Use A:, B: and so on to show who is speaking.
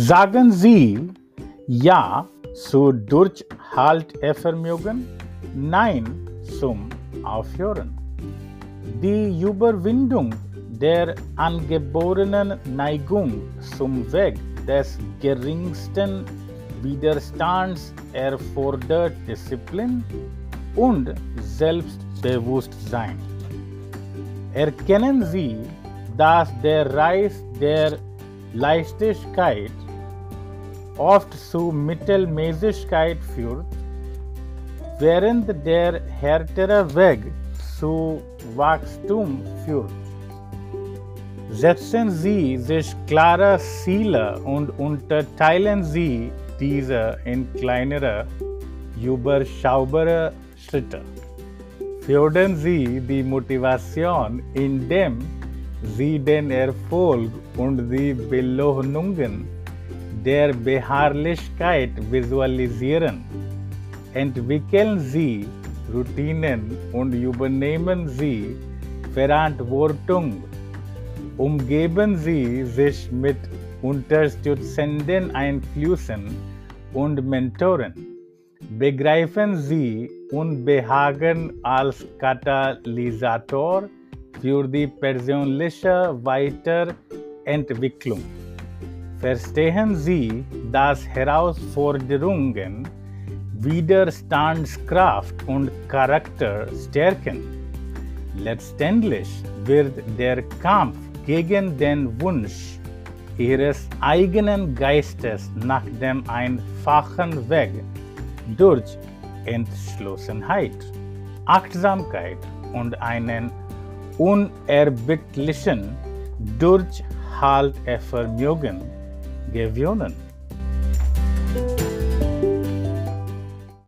A: Sagen Sie Ja zu Durchhaltevermögen, Nein zum Aufhören. Die Überwindung der angeborenen Neigung zum Weg des geringsten Widerstands erfordert Disziplin und Selbstbewusstsein. Erkennen Sie, dass der Reis der Leichtigkeit oft zu Mittelmäßigkeit führt, während der härtere Weg zu Wachstum führt. Setzen Sie sich klare Ziele und unterteilen Sie diese in kleinere, überschaubare Schritte. Fördern Sie die Motivation, indem Sie den Erfolg und die Belohnungen der Beharrlichkeit visualisieren. Entwickeln Sie Routinen und übernehmen Sie Verantwortung. Umgeben Sie sich mit unterstützenden Einflüssen und Mentoren. Begreifen Sie Unbehagen als Katalysator für die persönliche Weiterentwicklung. Verstehen Sie, dass Herausforderungen Widerstandskraft und Charakter stärken. Letztendlich wird der Kampf gegen den Wunsch Ihres eigenen Geistes nach dem einfachen Weg durch Entschlossenheit, Achtsamkeit und einen unerbittlichen Durchhaltevermögen Gewöhnen